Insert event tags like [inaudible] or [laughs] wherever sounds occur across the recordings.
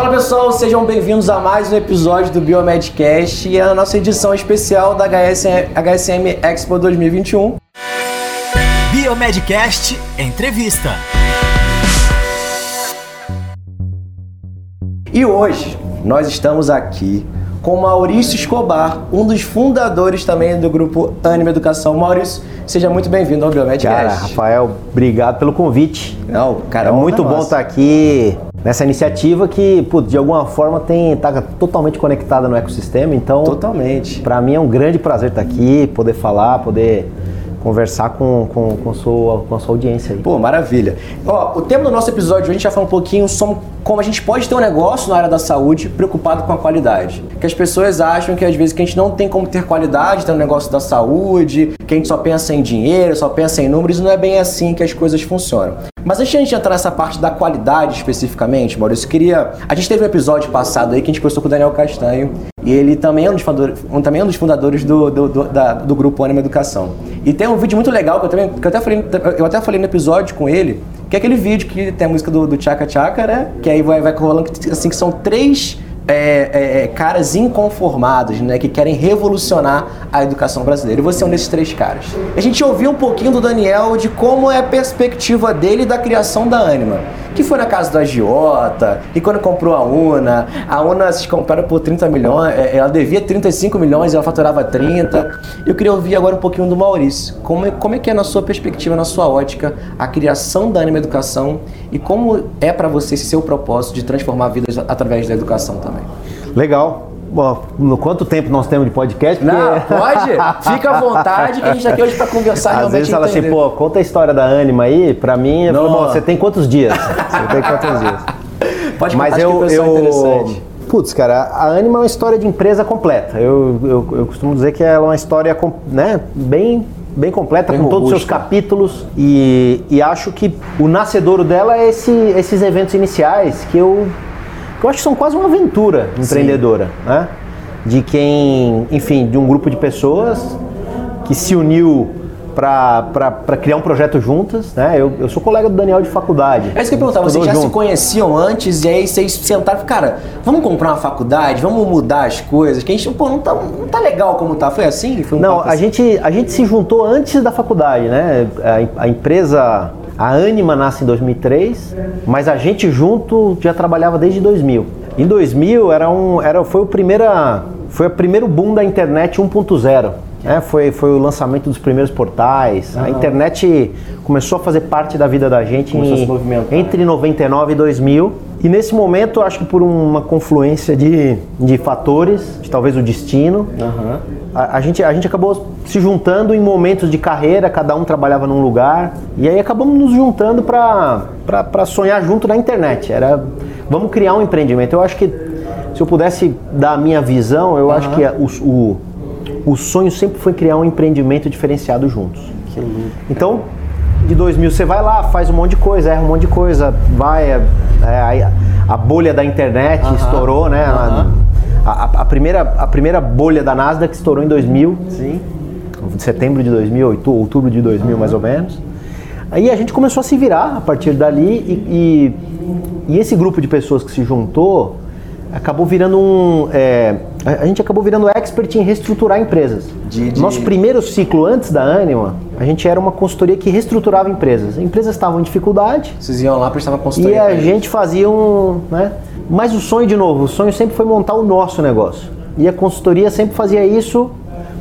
Fala pessoal, sejam bem-vindos a mais um episódio do Biomedcast e a nossa edição especial da HSM, HSM Expo 2021. Biomedcast Entrevista. E hoje nós estamos aqui com Maurício Escobar, um dos fundadores também do grupo Anima Educação. Maurício, seja muito bem-vindo ao Biomedcast. Cara, Rafael, obrigado pelo convite. Não, cara, é muito bom estar aqui nessa iniciativa que, putz, de alguma forma tem tá totalmente conectada no ecossistema. Então, totalmente. Para mim é um grande prazer estar aqui, poder falar, poder conversar com, com, com, sua, com a sua audiência aí. Pô, maravilha. Ó, o tema do nosso episódio hoje a gente já falou um pouquinho sobre como a gente pode ter um negócio na área da saúde preocupado com a qualidade. Que as pessoas acham que às vezes que a gente não tem como ter qualidade ter um negócio da saúde, que a gente só pensa em dinheiro, só pensa em números, e não é bem assim que as coisas funcionam. Mas antes de a gente entrar nessa parte da qualidade especificamente, Maurício, queria. A gente teve um episódio passado aí que a gente conversou com o Daniel Castanho, e ele também é um dos fundadores, um, também é um dos fundadores do, do, do, da, do grupo Anima Educação. E tem um vídeo muito legal que eu, também, que eu, até falei, eu até falei no episódio com ele, que é aquele vídeo que tem a música do, do Chaka Chaka, né? Que aí vai, vai rolando assim, que são três é, é, é, caras inconformados, né, que querem revolucionar a educação brasileira. E você é um desses três caras. A gente ouviu um pouquinho do Daniel de como é a perspectiva dele da criação da Anima. Que foi na casa do agiota, e quando comprou a UNA, a UNA se compraram por 30 milhões, é, ela devia 35 milhões ela faturava 30. Eu queria ouvir agora um pouquinho do Maurício. Como é, como é que é na sua perspectiva, na sua ótica, a criação da Anima Educação e como é para você esse seu propósito de transformar vidas através da educação também? Legal. Bom, no quanto tempo nós temos de podcast? Porque... Não, [laughs] pode. Fica à vontade que a gente está aqui hoje para conversar Às realmente vezes fala assim, pô, conta a história da Anima aí. Para mim, eu falo, bom, você tem quantos dias? [laughs] Você tem quantos dias? Pode Mas eu, que eu, interessante. Putz, cara, a Anima é uma história de empresa completa. Eu, eu, eu costumo dizer que ela é uma história né, bem bem completa, bem com todos os seus capítulos. E, e acho que o nascedouro dela é esse, esses eventos iniciais que eu eu acho que são quase uma aventura empreendedora, Sim. né? De quem, enfim, de um grupo de pessoas que se uniu para criar um projeto juntas, né? Eu, eu sou colega do Daniel de faculdade. É isso que eu perguntava, vocês já junto. se conheciam antes e aí vocês sentaram, cara, vamos comprar uma faculdade, vamos mudar as coisas, que a gente, pô, não tá, não tá legal como tá. Foi assim? Foi um não, a, assim? gente, a gente se juntou antes da faculdade, né? A, a empresa a Anima nasce em 2003, mas a gente junto já trabalhava desde 2000. Em 2000 era um, era, foi, o primeira, foi o primeiro boom da internet 1.0. É, foi, foi o lançamento dos primeiros portais. Uhum. A internet começou a fazer parte da vida da gente em, entre 99 e 2000. E nesse momento, acho que por uma confluência de, de fatores, de talvez o destino, uhum. a, a, gente, a gente acabou se juntando em momentos de carreira, cada um trabalhava num lugar, e aí acabamos nos juntando para sonhar junto na internet. Era, vamos criar um empreendimento. Eu acho que se eu pudesse dar a minha visão, eu uhum. acho que o, o, o sonho sempre foi criar um empreendimento diferenciado juntos. Que. Então, de 2000 você vai lá, faz um monte de coisa, erra um monte de coisa, vai, é, é a, a, bolha da internet uh -huh. estourou, né? Uh -huh. a, a, a, primeira, a primeira bolha da Nasdaq estourou em 2000. Sim. Setembro de 2000, outubro de 2000 uh -huh. mais ou menos. Aí a gente começou a se virar a partir dali e, e, e esse grupo de pessoas que se juntou acabou virando um. É, a gente acabou virando expert em reestruturar empresas. De, de... Nosso primeiro ciclo antes da Anima, a gente era uma consultoria que reestruturava empresas. Empresas estavam em dificuldade. Vocês iam lá prestavam consultoria. E a gente fazia um. Né? Mas o sonho, de novo, o sonho sempre foi montar o nosso negócio. E a consultoria sempre fazia isso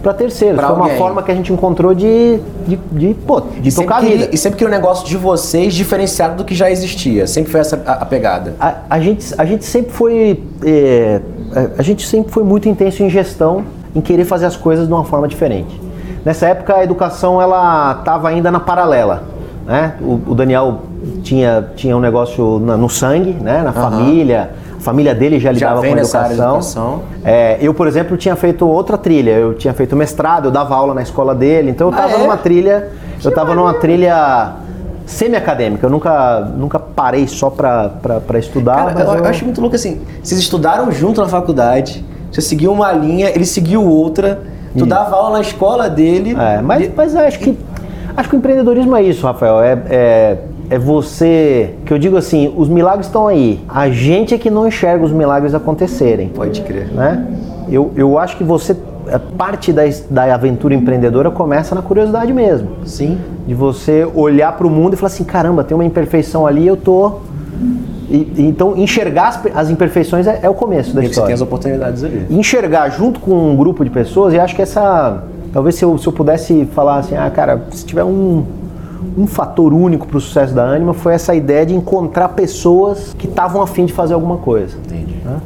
para terceiros. Pra Foi alguém. uma forma que a gente encontrou de, de, de, pô, de tocar a vida. e sempre que o negócio de vocês diferenciado do que já existia. Sempre foi essa a, a pegada. A, a, gente, a gente sempre foi. É, a gente sempre foi muito intenso em gestão, em querer fazer as coisas de uma forma diferente. Nessa época a educação ela estava ainda na paralela. Né? O, o, Daniel tinha, tinha um negócio na, no sangue, né? na uhum. família a família dele já lidava já com educação. educação. É, eu, por exemplo, tinha feito outra trilha. Eu tinha feito mestrado, eu dava aula na escola dele. Então eu estava ah, é? numa trilha. Que eu estava numa trilha semi-acadêmica. Eu nunca, nunca parei só para estudar. Cara, eu, eu, acho muito louco assim. Vocês estudaram junto na faculdade, você seguiu uma linha, ele seguiu outra. Tu dava aula na escola dele. É, mas, e... mas acho que acho que o empreendedorismo é isso, Rafael. É, é é você, que eu digo assim, os milagres estão aí. A gente é que não enxerga os milagres acontecerem. Pode crer. Né? Eu, eu acho que você parte da, da aventura empreendedora começa na curiosidade mesmo. Sim. De você olhar para o mundo e falar assim, caramba, tem uma imperfeição ali, eu tô e, então, enxergar as, as imperfeições é, é, o começo da e história. Você tem as oportunidades ali. Enxergar junto com um grupo de pessoas, e acho que essa. Talvez se eu, se eu pudesse falar assim, ah, cara, se tiver um, um fator único para o sucesso da Anima, foi essa ideia de encontrar pessoas que estavam afim de fazer alguma coisa. Entendi. Né?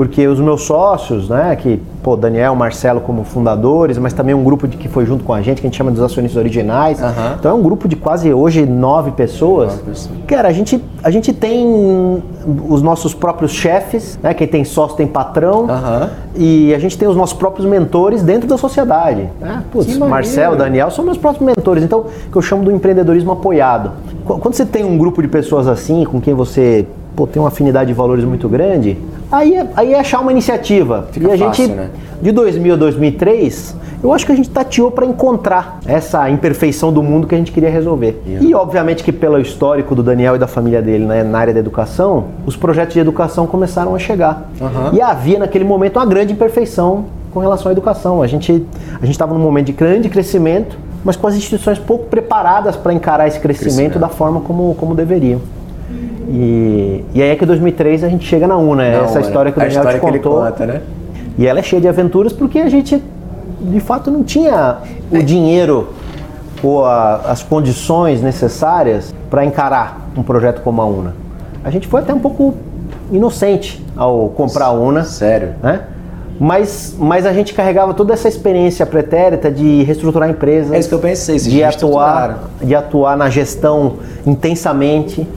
Porque os meus sócios, né, que pô, Daniel, Marcelo como fundadores, mas também um grupo de, que foi junto com a gente, que a gente chama dos acionistas originais. Uhum. Então é um grupo de quase hoje nove pessoas. Nove pessoas. Cara, a gente, a gente tem os nossos próprios chefes, né? Quem tem sócio tem patrão. Uhum. E a gente tem os nossos próprios mentores dentro da sociedade. Né? Putz, Marcelo, Daniel são meus próprios mentores. Então, que eu chamo do empreendedorismo apoiado. Quando você tem um grupo de pessoas assim, com quem você pô, tem uma afinidade de valores muito grande, aí é, aí é achar uma iniciativa. Fica e a fácil, gente, né? de 2000 a 2003, eu acho que a gente tateou para encontrar essa imperfeição do mundo que a gente queria resolver. Yeah. E obviamente que pelo histórico do Daniel e da família dele né, na área da educação, os projetos de educação começaram a chegar. Uhum. E havia naquele momento uma grande imperfeição com relação à educação. A gente a estava num momento de grande crescimento, mas com as instituições pouco preparadas para encarar esse crescimento, crescimento, da forma como, como deveriam. E, e aí é que em 2003 a gente chega na UNA, é essa história que o Daniel te contou. Conta, né? E ela é cheia de aventuras porque a gente, de fato, não tinha o é. dinheiro ou a, as condições necessárias para encarar um projeto como a UNA. A gente foi até um pouco inocente ao comprar a UNA. Sério? Né? Mas, mas a gente carregava toda essa experiência pretérita de reestruturar empresas. É isso que eu pensei, de atuar, de atuar na gestão intensamente.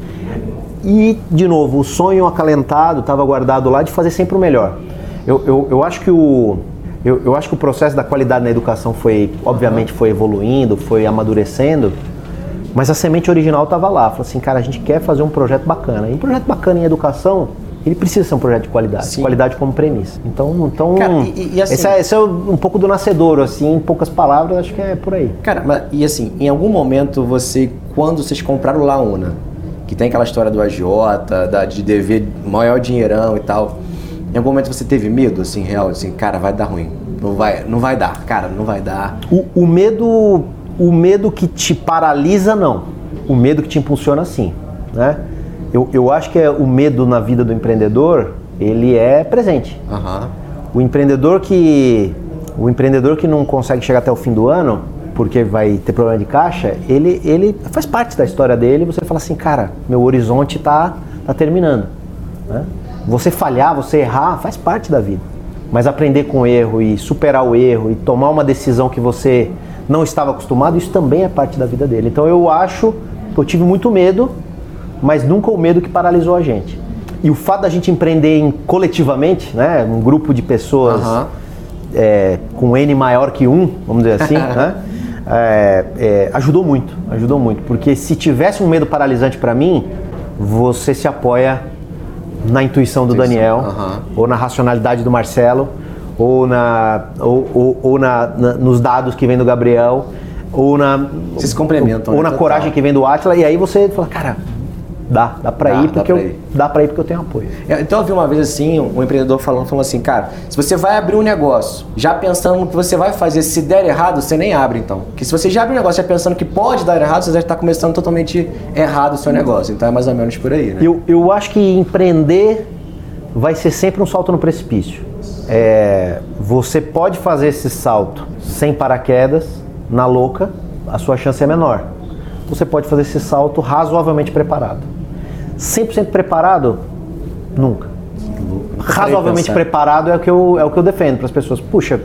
E, de novo, o sonho acalentado estava guardado lá de fazer sempre o melhor. Eu, eu, eu acho que o, eu, eu, acho que o processo da qualidade na educação foi, obviamente, foi evoluindo, foi amadurecendo, mas a semente original estava lá. Falou assim, cara, a gente quer fazer um projeto bacana. E um projeto bacana em educação, ele precisa ser um projeto de qualidade, Sim. qualidade como premissa. Então, então cara, e, e assim, esse, é, esse, é, um pouco do nascedor, assim, em poucas palavras, acho que é por aí. Cara, mas, e assim, em algum momento você, quando vocês compraram o Launa, que tem aquela história do agiota, da, de dever maior dinheirão e tal. Em algum momento você teve medo, assim, real, assim, cara, vai dar ruim. Não vai, não vai dar, cara, não vai dar. O, o medo, o medo que te paralisa, não. O medo que te impulsiona, sim. Né? Eu, eu acho que é o medo na vida do empreendedor, ele é presente. Uhum. O empreendedor que o empreendedor que não consegue chegar até o fim do ano, porque vai ter problema de caixa, ele, ele faz parte da história dele. Você fala assim, cara, meu horizonte está tá terminando. Né? Você falhar, você errar, faz parte da vida. Mas aprender com o erro e superar o erro e tomar uma decisão que você não estava acostumado, isso também é parte da vida dele. Então eu acho que eu tive muito medo, mas nunca o medo que paralisou a gente. E o fato da gente empreender em, coletivamente, né, um grupo de pessoas uhum. é, com N maior que um, vamos dizer assim, [laughs] né? É, é, ajudou muito, ajudou muito, porque se tivesse um medo paralisante para mim, você se apoia na intuição do Daniel, ou na racionalidade do Marcelo, ou, na, ou, ou, ou na, na, nos dados que vem do Gabriel, ou na, Vocês complementam, ou, né? na coragem que vem do Atila, e aí você fala, cara, Dá, dá pra dá, ir porque dá eu ir. dá pra ir porque eu tenho apoio. Então eu vi uma vez assim, um empreendedor falando, falou assim, cara, se você vai abrir um negócio, já pensando no que você vai fazer, se der errado, você nem abre então. Porque se você já abre um negócio já pensando que pode dar errado, você já está começando totalmente errado o seu negócio. Então é mais ou menos por aí, né? Eu, eu acho que empreender vai ser sempre um salto no precipício. É, você pode fazer esse salto sem paraquedas, na louca, a sua chance é menor. Você pode fazer esse salto razoavelmente preparado. 100% preparado? Nunca. Razoavelmente preparado é o que eu, é o que eu defendo para as pessoas. Puxa,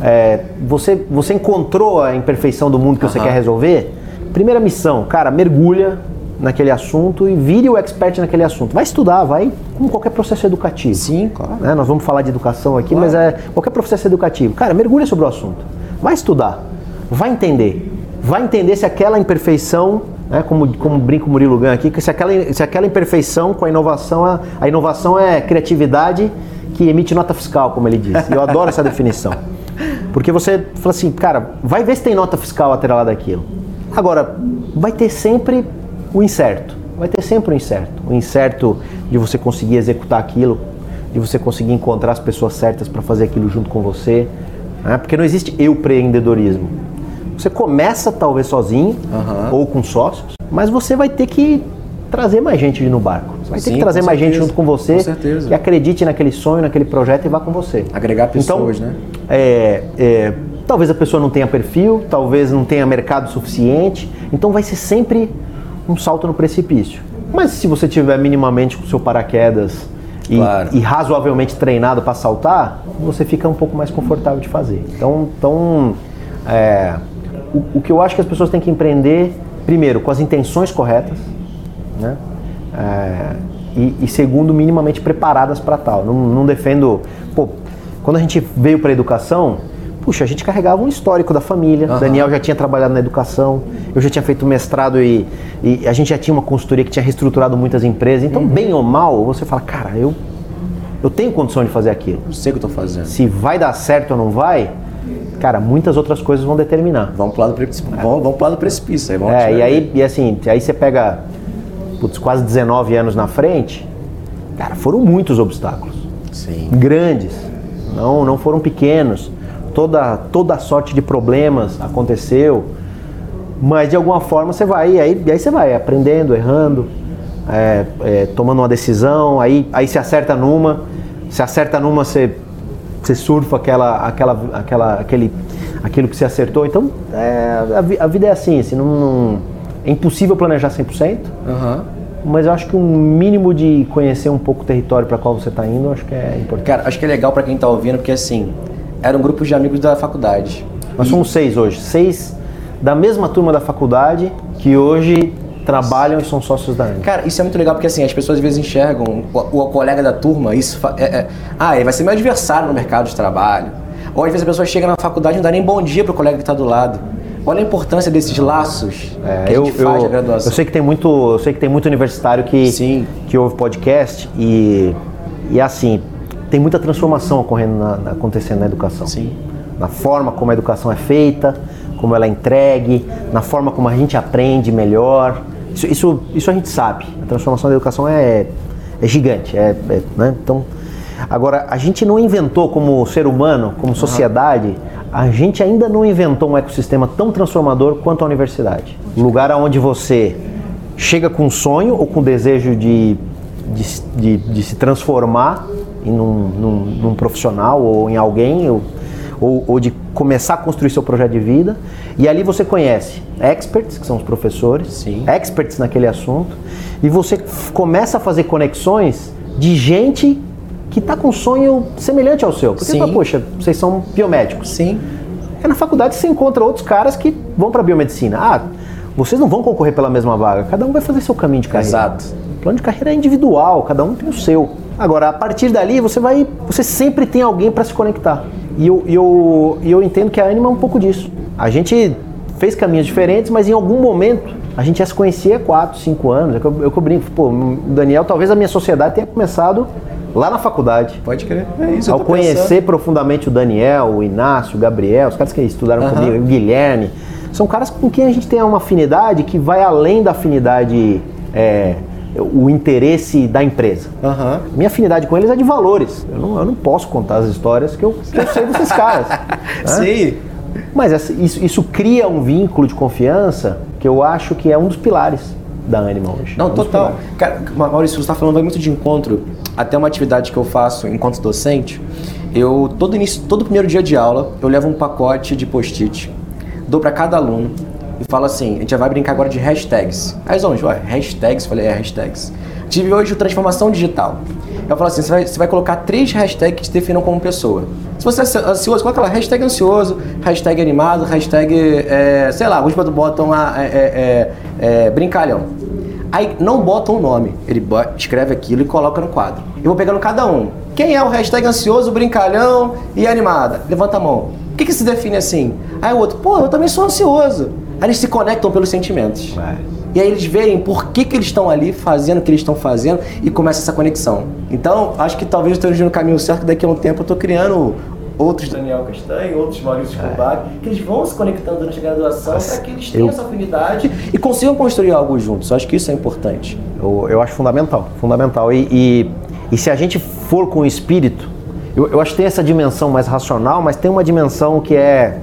é, você, você encontrou a imperfeição do mundo que você quer resolver? Primeira missão, cara, mergulha naquele assunto e vire o expert naquele assunto. Vai estudar, vai como qualquer processo educativo. Sim, claro. Né? Nós vamos falar de educação aqui, claro. mas é qualquer processo educativo. Cara, mergulha sobre o assunto. Vai estudar, vai entender. Vai entender se aquela imperfeição né, como, como brinca o Murilo Gun aqui, que se aquela, se aquela imperfeição com a inovação, a, a inovação é criatividade que emite nota fiscal, como ele diz. Eu adoro essa definição. Porque você fala assim, cara, vai ver se tem nota fiscal atrelada daquilo. Agora, vai ter sempre o incerto. Vai ter sempre o incerto. O incerto de você conseguir executar aquilo, de você conseguir encontrar as pessoas certas para fazer aquilo junto com você. Né? Porque não existe eu empreendedorismo. Você começa talvez sozinho Aham. ou com sócios, mas você vai ter que trazer mais gente no barco. Você vai ter Sim, que trazer mais gente junto com você, Com certeza. que acredite naquele sonho, naquele projeto e vá com você. Agregar pessoas, então, né? é, é, talvez a pessoa não tenha perfil, talvez não tenha mercado suficiente, então vai ser sempre um salto no precipício. Mas se você tiver minimamente com o seu paraquedas e, Claro. e razoavelmente treinado para saltar, você fica um pouco mais confortável de fazer. Então, então é, o, o que eu acho que as pessoas têm que empreender, primeiro, com as intenções corretas, né? É, e, e segundo, minimamente preparadas para tal. Não, não defendo. Pô, quando a gente veio para a educação, puxa, a gente carregava um histórico da família. Aham. Daniel já tinha trabalhado na educação, eu já tinha feito mestrado e, e a gente já tinha uma consultoria que tinha reestruturado muitas empresas. Então, bem ou mal, você fala, cara, eu, eu tenho condição de fazer aquilo. Não sei o que eu tô fazendo. Se vai dar certo ou não vai, cara, muitas outras coisas vão determinar. Vamos pro lado do precipício. Vamos, vamos pro lado do precipício. Aí vamos É, e aí, e assim, aí você pega putz, quase 19 anos na frente, cara, foram muitos obstáculos. Sim. Grandes. Não, não foram pequenos. Toda, toda sorte de problemas aconteceu. Mas de alguma forma você vai, e aí, aí você vai aprendendo, errando, é, é, tomando uma decisão, aí, aí você acerta numa, se acerta numa, você, você surfa aquela, aquela, aquela, aquele, aquilo que você acertou. Então é, a, vi- a vida é assim, assim não, não- é impossível planejar 100%, Aham. mas eu acho que um mínimo de conhecer um pouco o território para qual você está indo, eu acho que é importante. Cara, acho que é legal pra quem tá ouvindo, porque assim, era um grupo de amigos da faculdade. Nós somos seis hoje, seis da mesma turma da faculdade que hoje trabalham e são sócios da ANI. Cara, isso é muito legal porque assim, as pessoas às vezes enxergam o, o colega da turma, isso é, é, ah, ele vai ser meu adversário no mercado de trabalho. Ou às vezes a pessoa chega na faculdade e não dá nem bom dia pro colega que está do lado. Olha a importância desses laços É, que a eu, gente faz eu, na graduação. eu sei que tem muito, eu sei que tem muito universitário que Sim. que ouve podcast e e assim tem muita transformação ocorrendo na, na- acontecendo na educação. Sim. Na forma como a educação é feita, como ela é entregue, na forma como a gente aprende melhor. Isso, isso, isso a gente sabe. A transformação da educação é, é gigante. É, é, né? Então, agora a gente não inventou como ser humano, como sociedade, a gente ainda não inventou um ecossistema tão transformador quanto a universidade. Lugar onde você chega com sonho ou com desejo de, de, de, de se transformar em um, num, num profissional ou em alguém, ou, ou, ou de começar a construir seu projeto de vida. E ali você conhece experts, que são os professores, Sim. experts naquele assunto, e você começa a fazer conexões de gente que está com um sonho semelhante ao seu. Porque você Sim. fala, poxa, vocês são biomédicos. Sim. É na faculdade você encontra outros caras que vão para biomedicina. Ah, vocês não vão concorrer pela mesma vaga, cada um vai fazer seu caminho de carreira. Exato. O plano de carreira é individual, cada um tem o seu. Agora, a partir dali, você vai, você sempre tem alguém para se conectar. E eu, eu, eu entendo que a Anima é um pouco disso. A gente fez caminhos diferentes, mas em algum momento a gente já se conhecia há 4, 5 anos. É Eu, eu que eu brinco, pô, Daniel, talvez a minha sociedade tenha começado lá na faculdade. Pode crer. É isso. eu Ao conhecer profundamente o Daniel, o Inácio, o Gabriel, os caras que estudaram Aham. comigo, o Guilherme, são caras com quem a gente tem uma afinidade que vai além da afinidade, é, o interesse da empresa. Aham. Minha afinidade com eles é de valores. Eu não, eu não posso contar as histórias que eu, que eu sei desses caras. [laughs] né? Sim. Mas essa- isso, isso cria um vínculo de confiança que eu acho que é um dos pilares da Anima hoje. Não, Um dos total. Cara, Ma- Maurício, você está falando vai muito de encontro. Até uma atividade que eu faço enquanto docente, eu todo início, todo primeiro dia de aula, eu levo um pacote de post-it, dou para cada aluno e falo assim: a gente vai brincar agora de hashtags. Aí os alunos, ué, hashtags? Falei, é, hashtags. Tive hoje o transformação digital. Eu falo assim: você vai, você vai colocar três hashtags que te definam como pessoa. Se você é ansioso, coloca lá hashtag ansioso, hashtag animado, hashtag, é, sei lá, alguns botam lá é, é, é, é, brincalhão. Aí não bota um nome, ele escreve aquilo e coloca no quadro. Eu vou pegando cada um. Quem é o hashtag ansioso, brincalhão e animada? Levanta a mão. O que, que se define assim? Aí o outro, pô, eu também sou ansioso. Aí eles se conectam pelos sentimentos. É. E aí eles veem por que, que eles estão ali fazendo o que eles estão fazendo e começa essa conexão. Então, acho que talvez eu esteja no caminho certo, daqui a um tempo eu estou criando outros Daniel Castanho, outros Maurício Escobar, que eles vão se conectando durante a graduação para que eles tenham eu- essa afinidade e consigam construir algo juntos. Eu acho que isso é importante. Eu, eu acho fundamental, fundamental. E, e, e se a gente for com o espírito, eu, eu acho que tem essa dimensão mais racional, mas tem uma dimensão que é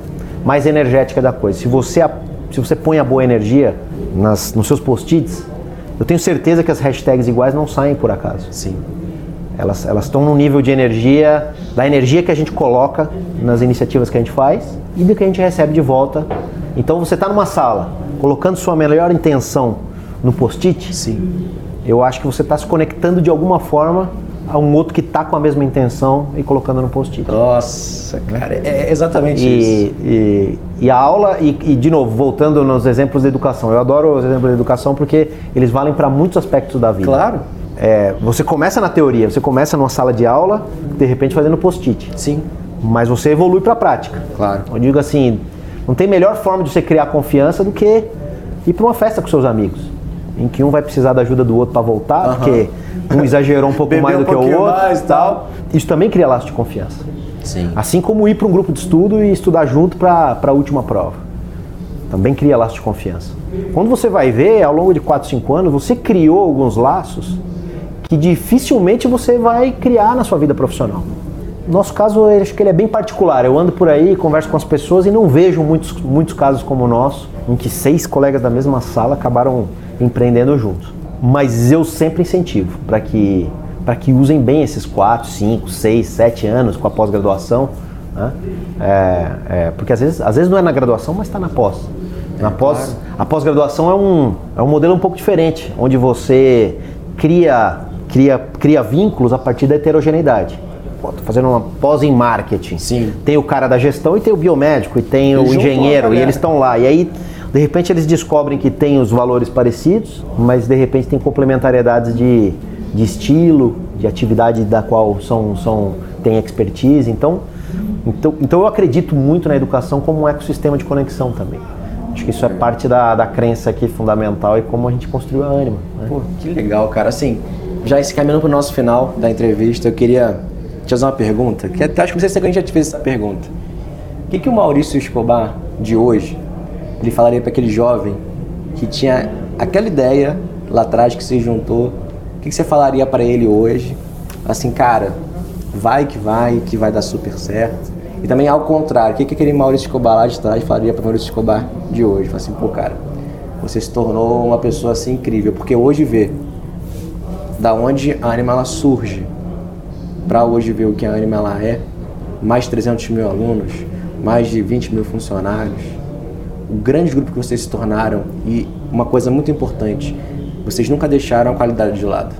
mais energética da coisa. Se você, se você põe a boa energia nas, nos seus post-its, eu tenho certeza que as hashtags iguais não saem por acaso. Sim. Elas elas estão num nível de energia, da energia que a gente coloca nas iniciativas que a gente faz e do que a gente recebe de volta. Então você está numa sala, colocando sua melhor intenção no post-it, Sim. eu acho que você está se conectando de alguma forma a um outro que está com a mesma intenção e colocando no post-it. Nossa, cara, é exatamente E, isso. e, e a aula, e, e, de novo, voltando nos exemplos da educação, eu adoro os exemplos da educação porque eles valem para muitos aspectos da vida. Claro. É, você começa na teoria, você começa numa sala de aula, de repente fazendo post-it, Sim, mas você evolui para a prática. claro. Eu digo assim, não tem melhor forma de você criar confiança do que ir para uma festa com seus amigos, em que um vai precisar da ajuda do outro para voltar, Aham. porque um exagerou um pouco mais um do que o outro, mais e tal. Isso também cria laço de confiança. Sim. Assim como ir para um grupo de estudo e estudar junto para a última prova. Também cria laço de confiança. Quando você vai ver, ao longo de 4, 5 anos, você criou alguns laços que dificilmente você vai criar na sua vida profissional. No nosso caso, eu acho que ele é bem particular. Eu ando por aí, converso com as pessoas e não vejo muitos, muitos casos como o nosso, em que seis colegas da mesma sala acabaram empreendendo juntos. Mas eu sempre incentivo para que, para que usem bem esses 4, 5, 6, 7 anos com a pós-graduação. né? É, é, porque às vezes, às vezes não é na graduação, mas está na pós. Na pós a pós-graduação é um, é um modelo um pouco diferente, onde você cria, cria, cria vínculos a partir da heterogeneidade. Pô, tô fazendo uma pós em marketing. Sim. Tem o cara da gestão e tem o biomédico e tem o engenheiro e eles estão lá. E aí, de repente, eles descobrem que tem os valores parecidos, mas de repente tem complementariedades de, de estilo, de atividade da qual são, são, tem expertise. Então, então, então eu acredito muito na educação como um ecossistema de conexão também. Acho que isso é parte da, da crença aqui fundamental e como a gente construiu a Anima. né? Pô, que legal, cara. Assim, já se caminhando pro nosso final da entrevista, eu queria te fazer uma pergunta, que até acho que não sei se a gente já te fez essa pergunta. O que, que o Maurício Escobar de hoje, ele falaria para aquele jovem que tinha aquela ideia lá atrás que se juntou, o que, que você falaria para ele hoje? Assim, cara, vai que vai, que vai dar super certo. E também ao contrário, o que, que aquele Maurício Escobar lá de trás falaria para Maurício Escobar de hoje? Fala assim, pô, cara, você se tornou uma pessoa assim incrível, porque hoje vê da onde a Anima ela surge para hoje ver o que a Anima ela é, mais 300 mil alunos, mais de 20 mil funcionários, o grande grupo que vocês se tornaram e uma coisa muito importante, vocês nunca deixaram a qualidade de lado.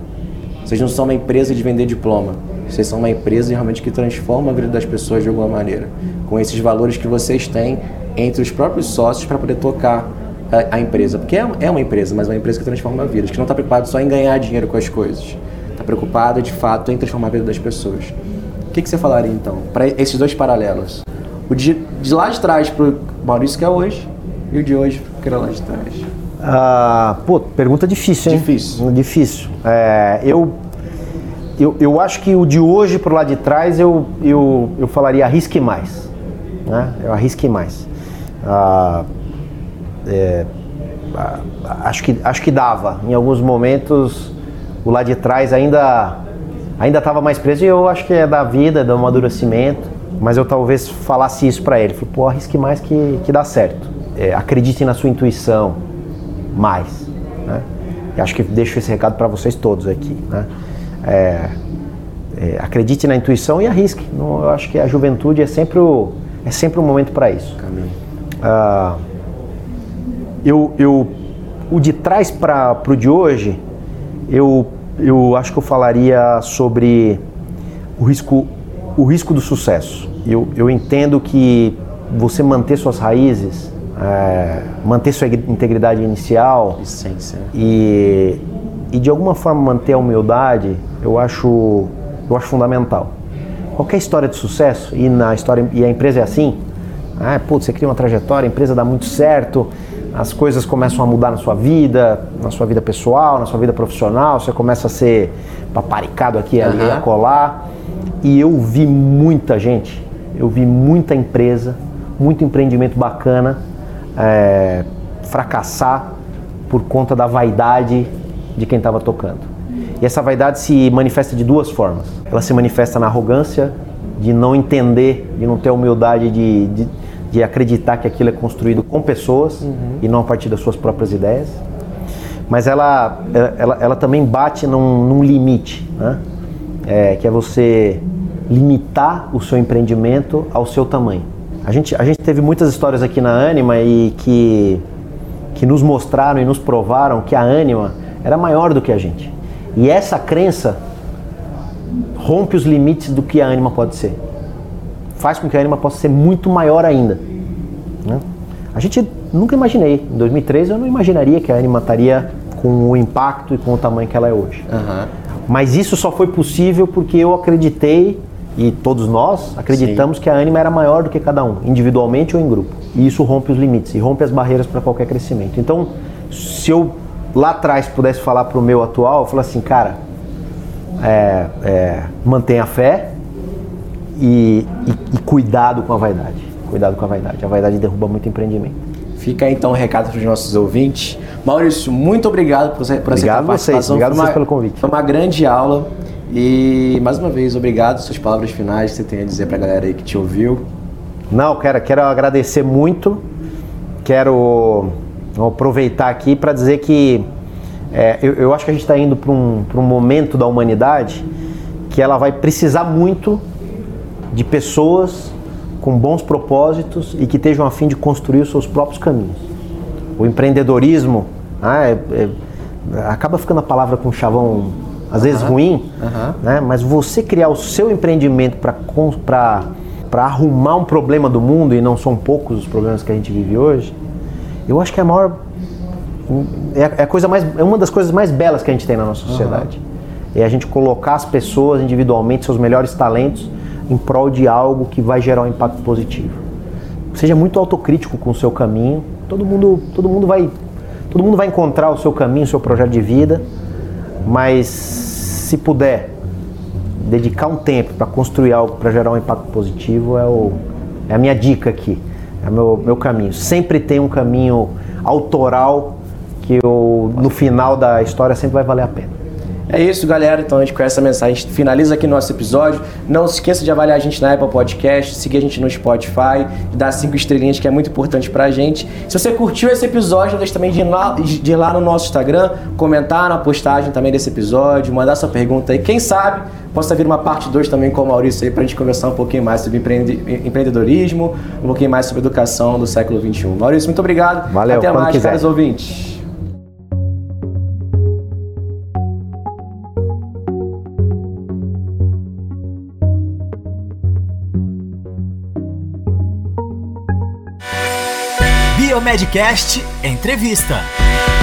Vocês não são uma empresa de vender diploma, vocês são uma empresa realmente que transforma a vida das pessoas de alguma maneira, com esses valores que vocês têm entre os próprios sócios para poder tocar a, a empresa, porque é, é uma empresa, mas é uma empresa que transforma vidas, que não está preocupada só em ganhar dinheiro com as coisas, está preocupada de fato em transformar a vida das pessoas. O que, que você falaria então para esses dois paralelos? O de, de lá de trás para o Maurício que é hoje e o de hoje que era lá de trás. Ah, pô, pergunta difícil, hein? Difícil. Difícil. É, eu, eu, eu acho que o de hoje pro lado de trás eu, eu, eu falaria arrisque mais. Né? Eu arrisque mais. Ah, é, acho, que, acho que dava. Em alguns momentos o lá de trás ainda ainda estava mais preso e eu acho que é da vida, do amadurecimento. Mas eu talvez falasse isso para ele. Falei, pô, arrisque mais que, que dá certo. É, acredite na sua intuição mais. Né? E acho que deixo esse recado para vocês todos aqui. Né? É, é, acredite na intuição e arrisque. Não, eu acho que a juventude é sempre o, é sempre o momento para isso. Ah, eu, eu, o de trás para o de hoje, eu, eu acho que eu falaria sobre o risco, o risco do sucesso. Eu, eu entendo que você manter suas raízes, é, manter sua integridade inicial Essência. e, e de alguma forma manter a humildade, eu acho, eu acho fundamental. Qualquer história de sucesso, e, na história, e a empresa é assim, ah, putz, você cria uma trajetória, a empresa dá muito certo, as coisas começam a mudar na sua vida, na sua vida pessoal, na sua vida profissional, você começa a ser paparicado aqui, ali, Aham. a colar. E eu vi muita gente eu vi muita empresa, muito empreendimento bacana é, fracassar por conta da vaidade de quem estava tocando. E essa vaidade se manifesta de duas formas. Ela se manifesta na arrogância, de não entender, de não ter a humildade de, de, de acreditar que aquilo é construído com pessoas uhum. e não a partir das suas próprias ideias. Mas ela, ela, ela também bate num, num limite, né? é, que é você limitar o seu empreendimento ao seu tamanho. A gente, a gente teve muitas histórias aqui na Anima e que, que nos mostraram e nos provaram que a Anima era maior do que a gente. E essa crença rompe os limites do que a Anima pode ser. Faz com que a Anima possa ser muito maior ainda. Né? A gente nunca imaginei. Em 2013 eu não imaginaria que a Anima estaria com o impacto e com o tamanho que ela é hoje. Uhum. Mas isso só foi possível porque eu acreditei e todos nós acreditamos Sim. que a Anima era maior do que cada um, individualmente ou em grupo. E isso rompe os limites e rompe as barreiras para qualquer crescimento. Então, se eu lá atrás pudesse falar para o meu atual, eu falo assim, cara, é, é, mantenha a fé e, e, e, cuidado com a vaidade. Cuidado com a vaidade. A vaidade derruba muito empreendimento. Fica então o um recado para os nossos ouvintes. Maurício, muito obrigado por, por obrigado essa participação. Obrigado vocês pelo convite. Foi uma grande aula. E mais uma vez, obrigado. Suas palavras finais que você tem a dizer para a galera aí que te ouviu. Não, quero, quero agradecer muito. Quero aproveitar aqui para dizer que é, eu, eu, acho que a gente está indo para um, um momento da humanidade que ela vai precisar muito de pessoas com bons propósitos e que estejam a fim de construir os seus próprios caminhos. O empreendedorismo ah, é, é, acaba ficando a palavra com chavão às vezes ruim, né? mas você criar o seu empreendimento para arrumar um problema do mundo, e não são poucos os problemas que a gente vive hoje, eu acho que é a maior. É, é a coisa mais, é uma das coisas mais belas que a gente tem na nossa sociedade. Uhum. É a gente colocar as pessoas individualmente, seus melhores talentos, em prol de algo que vai gerar um impacto positivo. Seja muito autocrítico com o seu caminho. Todo mundo, todo mundo vai, todo mundo vai encontrar o seu caminho, o seu projeto de vida mas se puder dedicar um tempo para construir algo para gerar um impacto positivo é, o, é a minha dica aqui, é o meu, meu caminho. Sempre tem um caminho autoral que eu, no final da história sempre vai valer a pena. É isso, galera. Então a gente com essa mensagem a gente finaliza aqui nosso episódio. Não se esqueça de avaliar a gente na Apple Podcast, seguir a gente no Spotify, dar cinco estrelinhas que é muito importante pra gente. Se você curtiu esse episódio, não deixe também de ir, lá, de ir lá no nosso Instagram, comentar na postagem também desse episódio, mandar sua pergunta aí. Quem sabe possa vir uma parte 2 também com o Maurício aí pra gente conversar um pouquinho mais sobre empreendedorismo, um pouquinho mais sobre educação do século XXI. Maurício, muito obrigado. Valeu, Até mais, quiser. caros ouvintes. Biomedcast Entrevista.